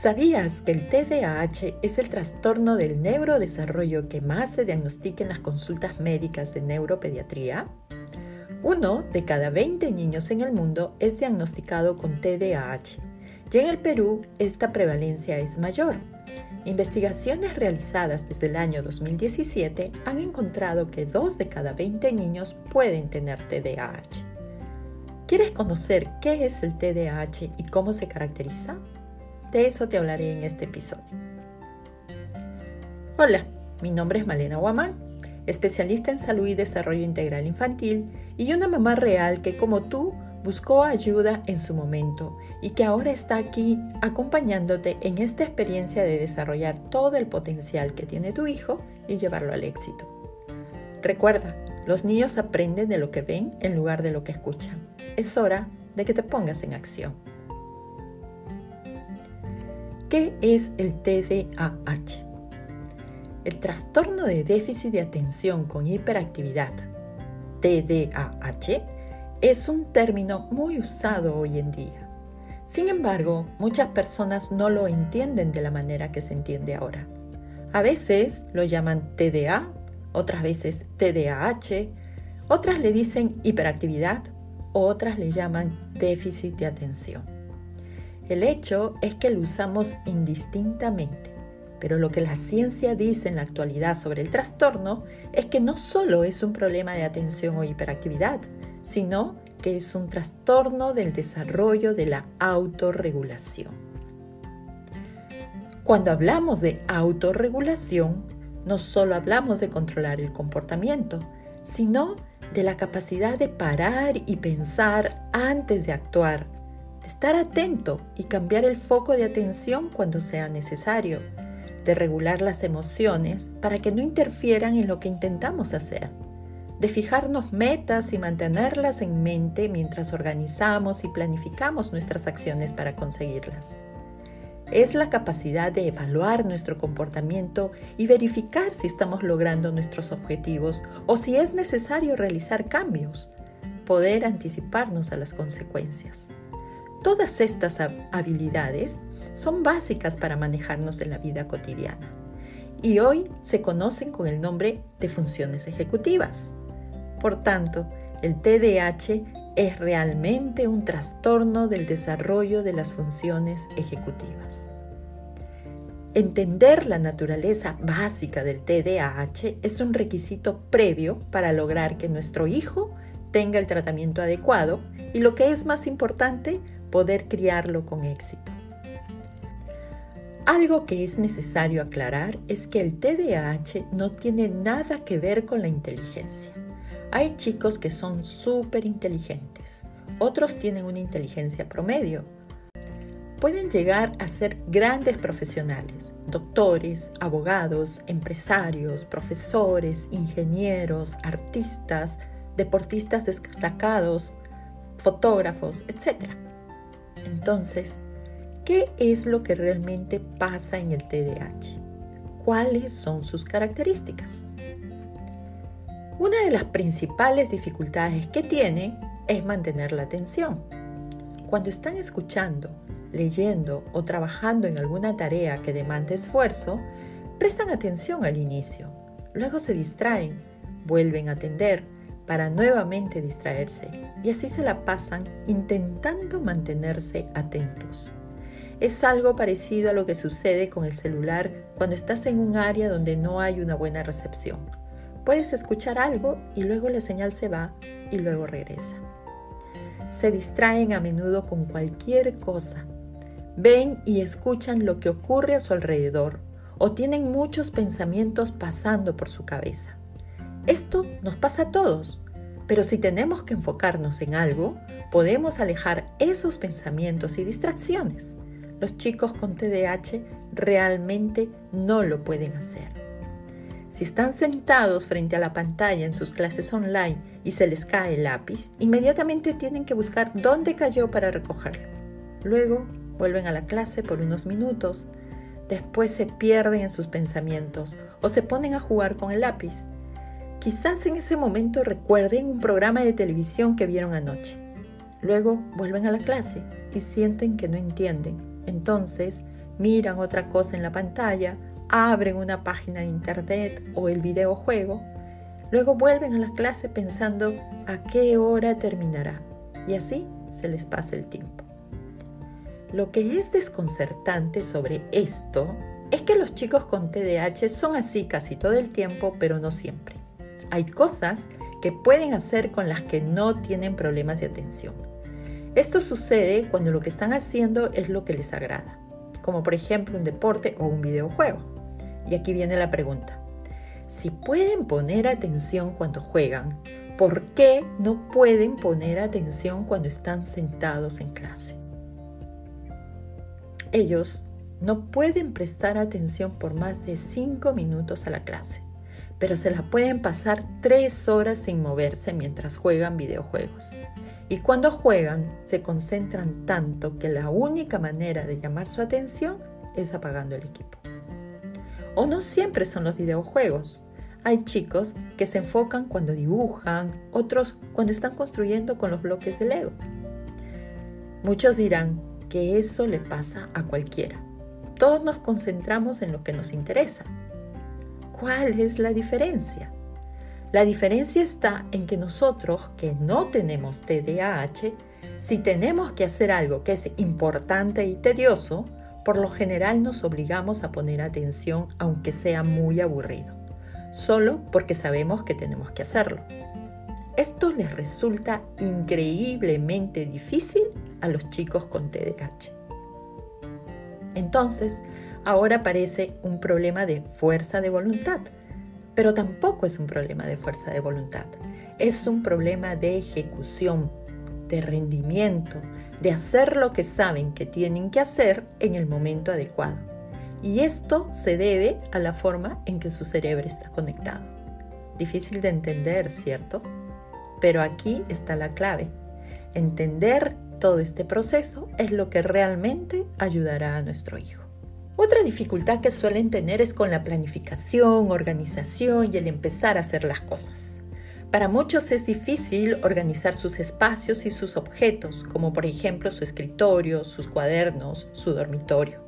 ¿Sabías que el TDAH es el trastorno del neurodesarrollo que más se diagnostica en las consultas médicas de neuropediatría? Uno de cada 20 niños en el mundo es diagnosticado con TDAH y en el Perú esta prevalencia es mayor. Investigaciones realizadas desde el año 2017 han encontrado que 2 de cada 20 niños pueden tener TDAH. ¿Quieres conocer qué es el TDAH y cómo se caracteriza? De eso te hablaré en este episodio. Hola, mi nombre es Malena Guamán, especialista en salud y desarrollo integral infantil y una mamá real que como tú buscó ayuda en su momento y que ahora está aquí acompañándote en esta experiencia de desarrollar todo el potencial que tiene tu hijo y llevarlo al éxito. Recuerda, los niños aprenden de lo que ven en lugar de lo que escuchan. Es hora de que te pongas en acción. ¿Qué es el TDAH? El trastorno de déficit de atención con hiperactividad, TDAH, es un término muy usado hoy en día. Sin embargo, muchas personas no lo entienden de la manera que se entiende ahora. A veces lo llaman TDA, otras veces TDAH, otras le dicen hiperactividad, otras le llaman déficit de atención. El hecho es que lo usamos indistintamente, pero lo que la ciencia dice en la actualidad sobre el trastorno es que no solo es un problema de atención o hiperactividad, sino que es un trastorno del desarrollo de la autorregulación. Cuando hablamos de autorregulación, no solo hablamos de controlar el comportamiento, sino de la capacidad de parar y pensar antes de actuar estar atento y cambiar el foco de atención cuando sea necesario, de regular las emociones para que no interfieran en lo que intentamos hacer, de fijarnos metas y mantenerlas en mente mientras organizamos y planificamos nuestras acciones para conseguirlas. Es la capacidad de evaluar nuestro comportamiento y verificar si estamos logrando nuestros objetivos o si es necesario realizar cambios, poder anticiparnos a las consecuencias. Todas estas habilidades son básicas para manejarnos en la vida cotidiana y hoy se conocen con el nombre de funciones ejecutivas. Por tanto, el TDAH es realmente un trastorno del desarrollo de las funciones ejecutivas. Entender la naturaleza básica del TDAH es un requisito previo para lograr que nuestro hijo tenga el tratamiento adecuado y lo que es más importante, poder criarlo con éxito. Algo que es necesario aclarar es que el TDAH no tiene nada que ver con la inteligencia. Hay chicos que son súper inteligentes, otros tienen una inteligencia promedio. Pueden llegar a ser grandes profesionales, doctores, abogados, empresarios, profesores, ingenieros, artistas, deportistas destacados, fotógrafos, etc. Entonces, ¿qué es lo que realmente pasa en el TDAH? ¿Cuáles son sus características? Una de las principales dificultades que tiene es mantener la atención. Cuando están escuchando, leyendo o trabajando en alguna tarea que demande esfuerzo, prestan atención al inicio, luego se distraen, vuelven a atender, para nuevamente distraerse y así se la pasan intentando mantenerse atentos. Es algo parecido a lo que sucede con el celular cuando estás en un área donde no hay una buena recepción. Puedes escuchar algo y luego la señal se va y luego regresa. Se distraen a menudo con cualquier cosa. Ven y escuchan lo que ocurre a su alrededor o tienen muchos pensamientos pasando por su cabeza. Esto nos pasa a todos, pero si tenemos que enfocarnos en algo, podemos alejar esos pensamientos y distracciones. Los chicos con TDAH realmente no lo pueden hacer. Si están sentados frente a la pantalla en sus clases online y se les cae el lápiz, inmediatamente tienen que buscar dónde cayó para recogerlo. Luego vuelven a la clase por unos minutos, después se pierden en sus pensamientos o se ponen a jugar con el lápiz Quizás en ese momento recuerden un programa de televisión que vieron anoche. Luego vuelven a la clase y sienten que no entienden. Entonces miran otra cosa en la pantalla, abren una página de internet o el videojuego, luego vuelven a la clase pensando a qué hora terminará y así se les pasa el tiempo. Lo que es desconcertante sobre esto es que los chicos con TDAH son así casi todo el tiempo, pero no siempre. Hay cosas que pueden hacer con las que no tienen problemas de atención. Esto sucede cuando lo que están haciendo es lo que les agrada, como por ejemplo un deporte o un videojuego. Y aquí viene la pregunta. Si pueden poner atención cuando juegan, ¿por qué no pueden poner atención cuando están sentados en clase? Ellos no pueden prestar atención por más de 5 minutos a la clase, pero se la pueden pasar 3 horas sin moverse mientras juegan videojuegos. Y cuando juegan, se concentran tanto que la única manera de llamar su atención es apagando el equipo. O no siempre son los videojuegos. Hay chicos que se enfocan cuando dibujan, otros cuando están construyendo con los bloques de Lego. Muchos dirán que eso le pasa a cualquiera. Todos nos concentramos en lo que nos interesa. ¿Cuál es la diferencia? La diferencia está en que nosotros que no tenemos TDAH, si tenemos que hacer algo que es importante y tedioso, por lo general nos obligamos a poner atención aunque sea muy aburrido, solo porque sabemos que tenemos que hacerlo. Esto les resulta increíblemente difícil a los chicos con TDAH. Entonces, ahora parece un problema de fuerza de voluntad pero tampoco es un problema de fuerza de voluntad. Es un problema de ejecución, de rendimiento, de hacer lo que saben que tienen que hacer en el momento adecuado. Y esto se debe a la forma en que su cerebro está conectado. Difícil de entender, ¿cierto? Pero aquí está la clave. Entender todo este proceso es lo que realmente ayudará a nuestro hijo. Otra dificultad que suelen tener es con la planificación, organización y el empezar a hacer las cosas. Para muchos es difícil organizar sus espacios y sus objetos, como por ejemplo su escritorio, sus cuadernos, su dormitorio.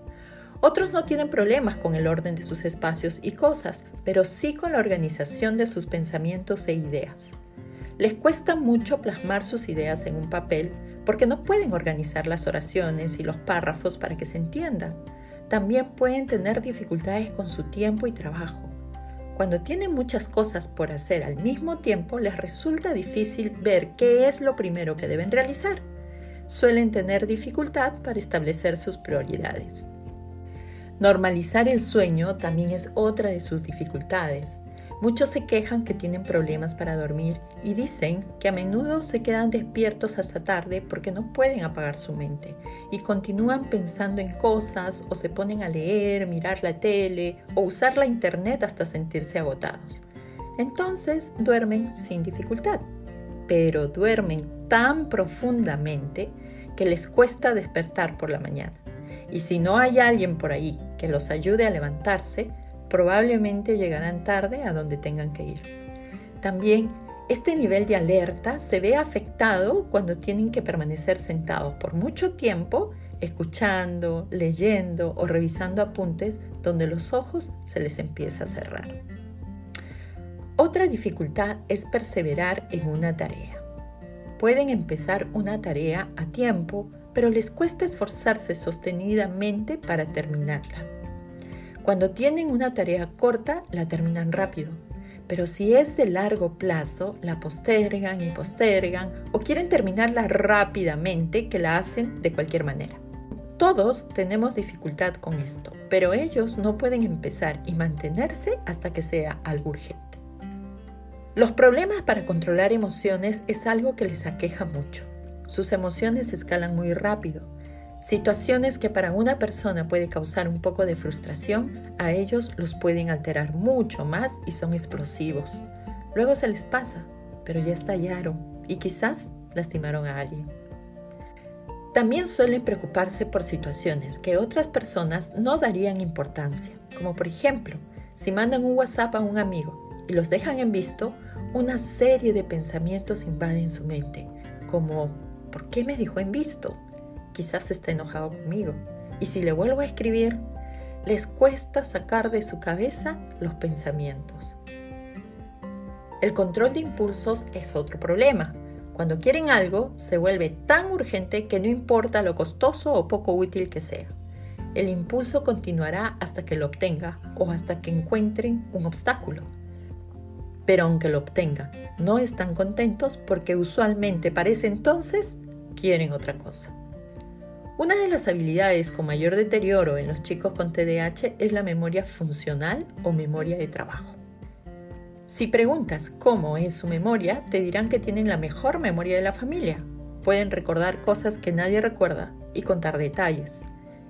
Otros no tienen problemas con el orden de sus espacios y cosas, pero sí con la organización de sus pensamientos e ideas. Les cuesta mucho plasmar sus ideas en un papel porque no pueden organizar las oraciones y los párrafos para que se entiendan también pueden tener dificultades con su tiempo y trabajo. Cuando tienen muchas cosas por hacer al mismo tiempo, les resulta difícil ver qué es lo primero que deben realizar. Suelen tener dificultad para establecer sus prioridades. Normalizar el sueño también es otra de sus dificultades. Muchos se quejan que tienen problemas para dormir y dicen que a menudo se quedan despiertos hasta tarde porque no pueden apagar su mente y continúan pensando en cosas o se ponen a leer, mirar la tele o usar la internet hasta sentirse agotados. Entonces duermen sin dificultad, pero duermen tan profundamente que les cuesta despertar por la mañana. Y si no hay alguien por ahí que los ayude a levantarse, probablemente llegarán tarde a donde tengan que ir. También este nivel de alerta se ve afectado cuando tienen que permanecer sentados por mucho tiempo escuchando, leyendo o revisando apuntes donde los ojos se les empieza a cerrar. Otra dificultad es perseverar en una tarea. Pueden empezar una tarea a tiempo, pero les cuesta esforzarse sostenidamente para terminarla. Cuando tienen una tarea corta, la terminan rápido. Pero si es de largo plazo, la postergan y postergan o quieren terminarla rápidamente que la hacen de cualquier manera. Todos tenemos dificultad con esto, pero ellos no pueden empezar y mantenerse hasta que sea algo urgente. Los problemas para controlar emociones es algo que les aqueja mucho. Sus emociones escalan muy rápido Situaciones que para una persona puede causar un poco de frustración, a ellos los pueden alterar mucho más y son explosivos. Luego se les pasa, pero ya estallaron y quizás lastimaron a alguien. También suelen preocuparse por situaciones que otras personas no darían importancia, como por ejemplo, si mandan un WhatsApp a un amigo y los dejan en visto, una serie de pensamientos invaden su mente, como ¿por qué me dijo en visto? Quizás está enojado conmigo. y si le vuelvo a escribir, les cuesta sacar de su cabeza los pensamientos. El control de impulsos es otro problema. Cuando quieren algo, se vuelve tan urgente que no importa lo costoso o poco útil que sea. El impulso continuará hasta que lo obtenga o hasta que encuentren un obstáculo. Pero aunque lo obtengan, no están contentos porque usualmente para ese entonces quieren otra cosa. Una de las habilidades con mayor deterioro en los chicos con TDAH es la memoria funcional o memoria de trabajo. Si preguntas cómo es su memoria, te dirán que tienen la mejor memoria de la familia. Pueden recordar cosas que nadie recuerda y contar detalles.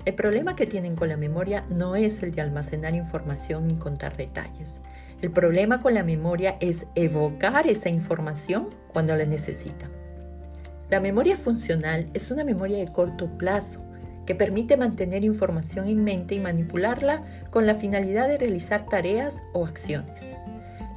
El problema que tienen con la memoria no es el de almacenar información y contar detalles. El problema con la memoria es evocar esa información cuando la necesitan. La memoria funcional es una memoria de corto plazo que permite mantener información en mente y manipularla con la finalidad de realizar tareas o acciones.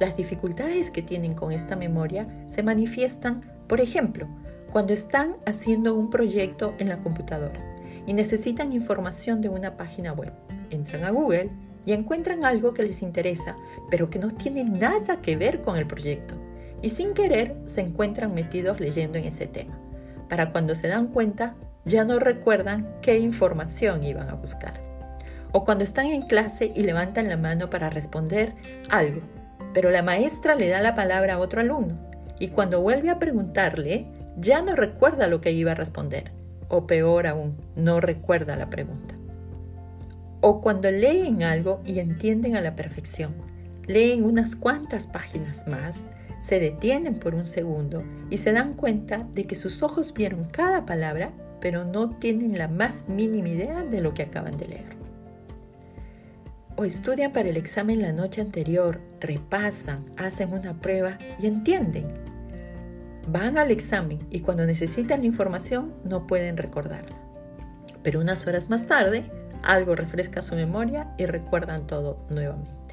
Las dificultades que tienen con esta memoria se manifiestan, por ejemplo, cuando están haciendo un proyecto en la computadora y necesitan información de una página web. Entran a Google y encuentran algo que les interesa, pero que no tiene nada que ver con el proyecto. Y sin querer se encuentran metidos leyendo en ese tema. Para cuando se dan cuenta, ya no recuerdan qué información iban a buscar. O cuando están en clase y levantan la mano para responder algo pero la maestra le da la palabra a otro alumno y cuando vuelve a preguntarle, ya no recuerda lo que iba a responder, o peor aún, no recuerda la pregunta. O cuando leen algo y entienden a la perfección, leen unas cuantas páginas más, se detienen por un segundo y se dan cuenta de que sus ojos vieron cada palabra, pero no tienen la más mínima idea de lo que acaban de leer o estudian para el examen la noche anterior, repasan, hacen una prueba y entienden. Van al examen y cuando necesitan la información no pueden recordarla. Pero unas horas más tarde, algo refresca su memoria y recuerdan todo nuevamente.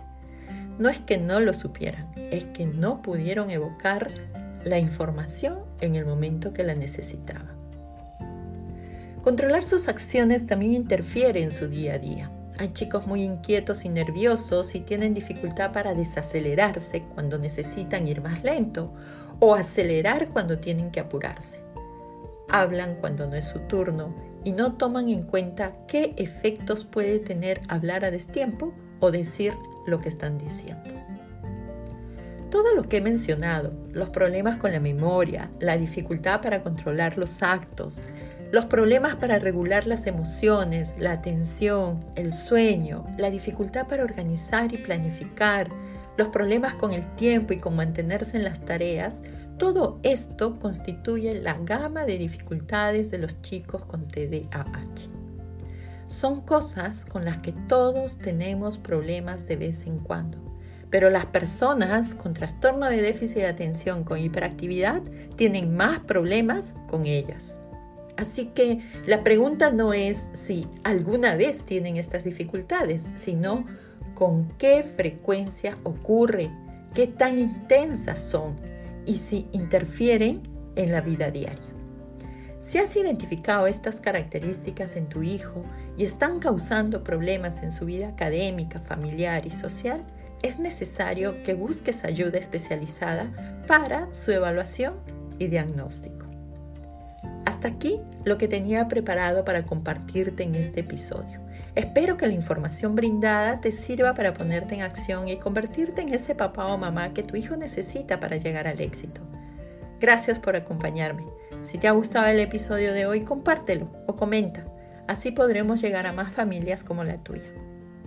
No es que no lo supieran, es que no pudieron evocar la información en el momento que la necesitaban. Controlar sus acciones también interfiere en su día a día. Hay chicos muy inquietos y nerviosos y tienen dificultad para desacelerarse cuando necesitan ir más lento o acelerar cuando tienen que apurarse. Hablan cuando no es su turno y no toman en cuenta qué efectos puede tener hablar a destiempo o decir lo que están diciendo. Todo lo que he mencionado, los problemas con la memoria, la dificultad para controlar los actos, los problemas para regular las emociones, la atención, el sueño, la dificultad para organizar y planificar, los problemas con el tiempo y con mantenerse en las tareas, todo esto constituye la gama de dificultades de los chicos con TDAH. Son cosas con las que todos tenemos problemas de vez en cuando, pero las personas con trastorno de déficit de atención con hiperactividad tienen más problemas con ellas. Así que la pregunta no es si alguna vez tienen estas dificultades, sino con qué frecuencia ocurre, qué tan intensas son y si interfieren en la vida diaria. Si has identificado estas características en tu hijo y están causando problemas en su vida académica, familiar y social, es necesario que busques ayuda especializada para su evaluación y diagnóstico. Hasta aquí lo que tenía preparado para compartirte en este episodio. Espero que la información brindada te sirva para ponerte en acción y convertirte en ese papá o mamá que tu hijo necesita para llegar al éxito. Gracias por acompañarme. Si te ha gustado el episodio de hoy, compártelo o comenta. Así podremos llegar a más familias como la tuya.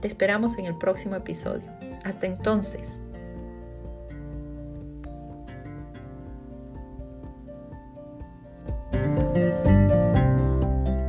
Te esperamos en el próximo episodio. Hasta entonces.